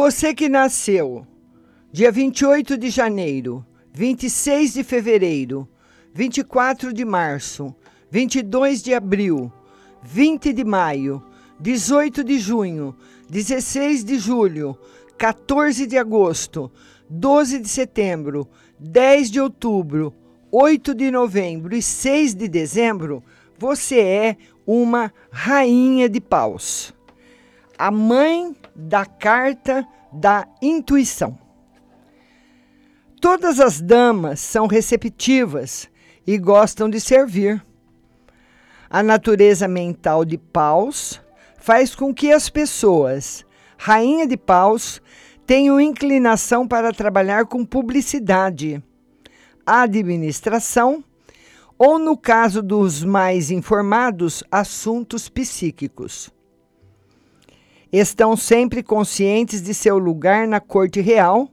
Você que nasceu dia 28 de janeiro, 26 de fevereiro, 24 de março, 22 de abril, 20 de maio, 18 de junho, 16 de julho, 14 de agosto, 12 de setembro, 10 de outubro, 8 de novembro e 6 de dezembro, você é uma rainha de paus. A mãe da carta da intuição. Todas as damas são receptivas e gostam de servir. A natureza mental de paus faz com que as pessoas, rainha de paus, tenham inclinação para trabalhar com publicidade, administração ou, no caso dos mais informados, assuntos psíquicos. Estão sempre conscientes de seu lugar na corte real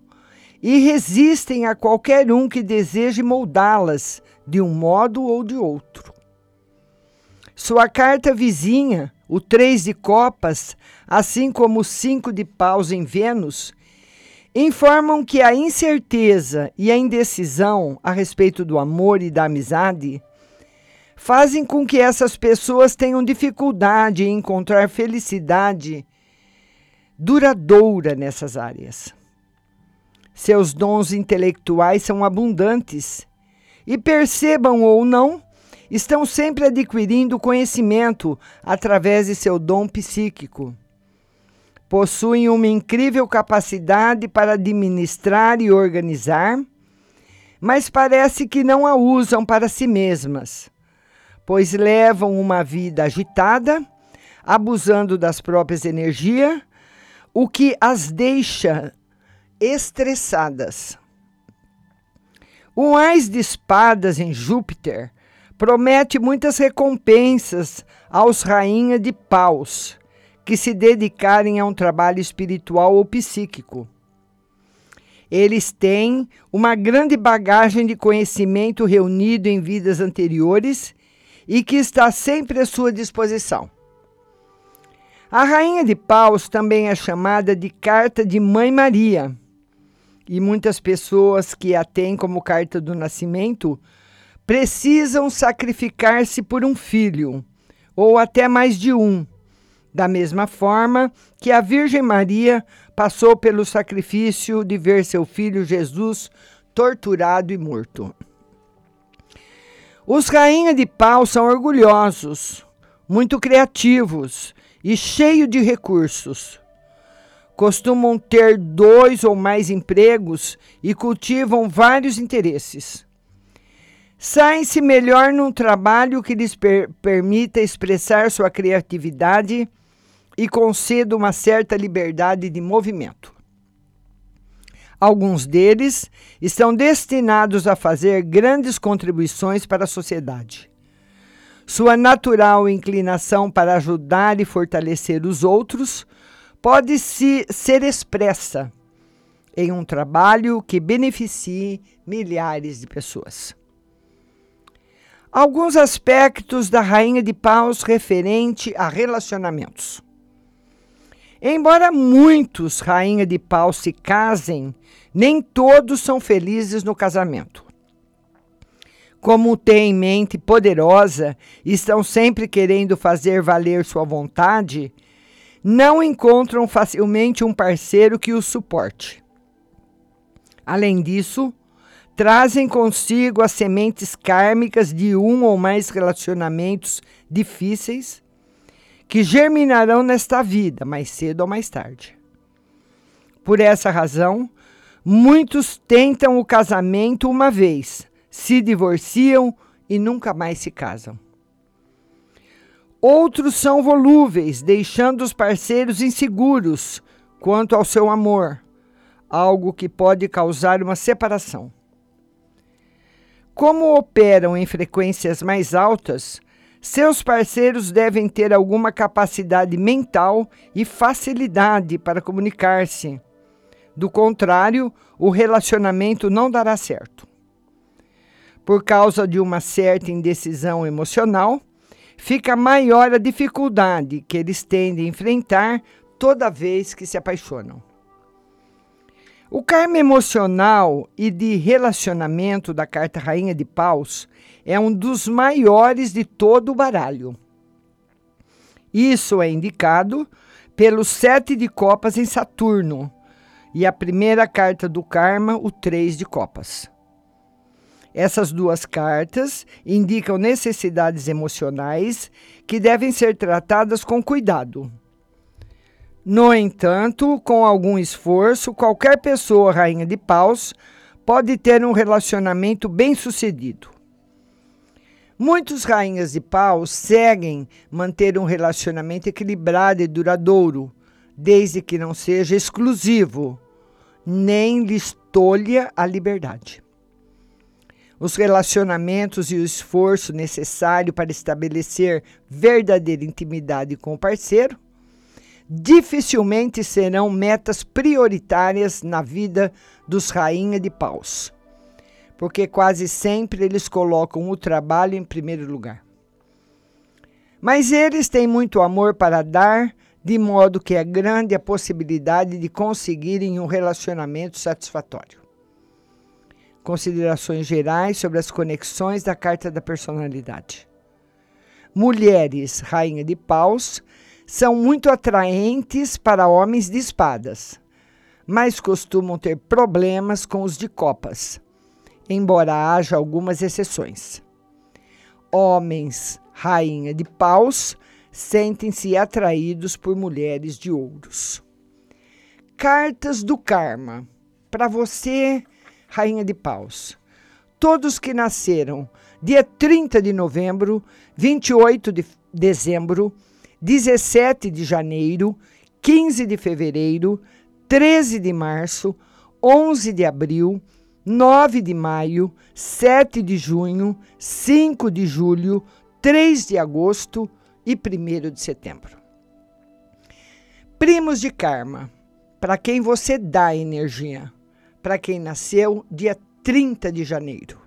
e resistem a qualquer um que deseje moldá-las de um modo ou de outro. Sua carta vizinha, o três de copas, assim como o cinco de paus em Vênus, informam que a incerteza e a indecisão a respeito do amor e da amizade fazem com que essas pessoas tenham dificuldade em encontrar felicidade duradoura nessas áreas. Seus dons intelectuais são abundantes e, percebam ou não, estão sempre adquirindo conhecimento através de seu dom psíquico possuem uma incrível capacidade para administrar e organizar, mas parece que não a usam para si mesmas, pois levam uma vida agitada, abusando das próprias energias, o que as deixa estressadas. O Ais de Espadas em Júpiter promete muitas recompensas aos rainhas de paus que se dedicarem a um trabalho espiritual ou psíquico. Eles têm uma grande bagagem de conhecimento reunido em vidas anteriores e que está sempre à sua disposição. A Rainha de Paus também é chamada de Carta de Mãe Maria, e muitas pessoas que a têm como carta do nascimento precisam sacrificar-se por um filho, ou até mais de um da mesma forma que a Virgem Maria passou pelo sacrifício de ver seu filho Jesus torturado e morto. Os rainhas de pau são orgulhosos, muito criativos e cheios de recursos. Costumam ter dois ou mais empregos e cultivam vários interesses. Saem-se melhor num trabalho que lhes per permita expressar sua criatividade e conceda uma certa liberdade de movimento. Alguns deles estão destinados a fazer grandes contribuições para a sociedade. Sua natural inclinação para ajudar e fortalecer os outros pode -se ser expressa em um trabalho que beneficie milhares de pessoas. Alguns aspectos da Rainha de Paus referente a relacionamentos. Embora muitos rainha de pau se casem, nem todos são felizes no casamento. Como têm mente poderosa e estão sempre querendo fazer valer sua vontade, não encontram facilmente um parceiro que os suporte. Além disso, trazem consigo as sementes kármicas de um ou mais relacionamentos difíceis que germinarão nesta vida, mais cedo ou mais tarde. Por essa razão, muitos tentam o casamento uma vez, se divorciam e nunca mais se casam. Outros são volúveis, deixando os parceiros inseguros quanto ao seu amor, algo que pode causar uma separação. Como operam em frequências mais altas, seus parceiros devem ter alguma capacidade mental e facilidade para comunicar-se. Do contrário, o relacionamento não dará certo. Por causa de uma certa indecisão emocional, fica maior a dificuldade que eles têm de enfrentar toda vez que se apaixonam. O karma emocional e de relacionamento da carta Rainha de Paus é um dos maiores de todo o baralho. Isso é indicado pelo sete de copas em Saturno e a primeira carta do karma, o três de copas. Essas duas cartas indicam necessidades emocionais que devem ser tratadas com cuidado. No entanto, com algum esforço, qualquer pessoa rainha de paus pode ter um relacionamento bem-sucedido. Muitos rainhas de paus seguem manter um relacionamento equilibrado e duradouro, desde que não seja exclusivo, nem lhes tolha a liberdade. Os relacionamentos e o esforço necessário para estabelecer verdadeira intimidade com o parceiro dificilmente serão metas prioritárias na vida dos rainha de paus, porque quase sempre eles colocam o trabalho em primeiro lugar. Mas eles têm muito amor para dar, de modo que é grande a possibilidade de conseguirem um relacionamento satisfatório. Considerações gerais sobre as conexões da carta da personalidade. Mulheres, rainha de paus, são muito atraentes para homens de espadas, mas costumam ter problemas com os de copas, embora haja algumas exceções. Homens, rainha de paus, sentem-se atraídos por mulheres de ouros. Cartas do karma. Para você, rainha de paus. Todos que nasceram dia 30 de novembro, 28 de dezembro, 17 de janeiro, 15 de fevereiro, 13 de março, 11 de abril, 9 de maio, 7 de junho, 5 de julho, 3 de agosto e 1 de setembro. Primos de karma, para quem você dá energia, para quem nasceu dia 30 de janeiro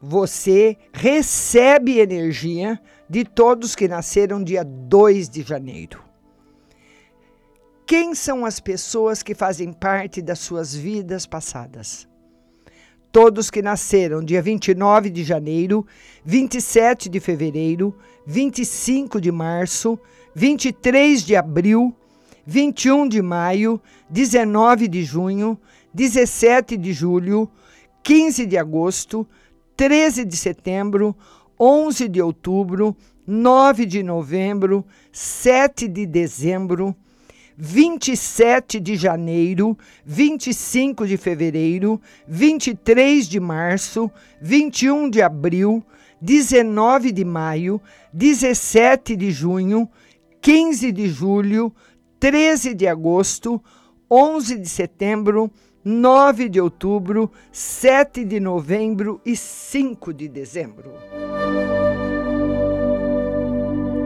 você recebe energia de todos que nasceram dia 2 de janeiro. Quem são as pessoas que fazem parte das suas vidas passadas? Todos que nasceram dia 29 de janeiro, 27 de fevereiro, 25 de março, 23 de abril, 21 de maio, 19 de junho, 17 de julho, 15 de agosto, 13 de setembro, 11 de outubro, 9 de novembro, 7 de dezembro, 27 de janeiro, 25 de fevereiro, 23 de março, 21 de abril, 19 de maio, 17 de junho, 15 de julho, 13 de agosto, 11 de setembro, 9 de outubro, 7 de novembro e 5 de dezembro.